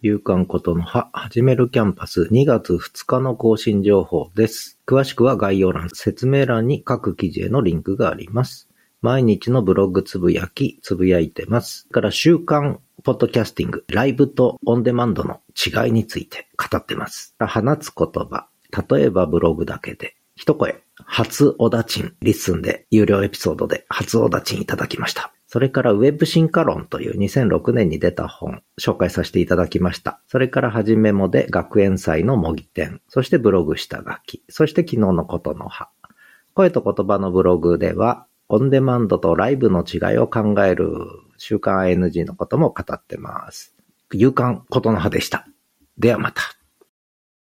夕刊ことのは、始めるキャンパス2月2日の更新情報です。詳しくは概要欄、説明欄に各記事へのリンクがあります。毎日のブログつぶやき、つぶやいてます。から週刊ポッドキャスティング、ライブとオンデマンドの違いについて語ってます。放つ言葉、例えばブログだけで、一声、初お駄賃、 LISTEN で、有料エピソードで初お駄賃いただきました。それからウェブ進化論という2006年に出た本、紹介させていただきました。それからはじめもで学園祭の模擬店、そしてブログ下書き、そして昨日のことのは。声と言葉のブログでは、オンデマンドとライブの違いを考える週刊 ING のことも語ってます。夕刊ことの葉でした。ではまた。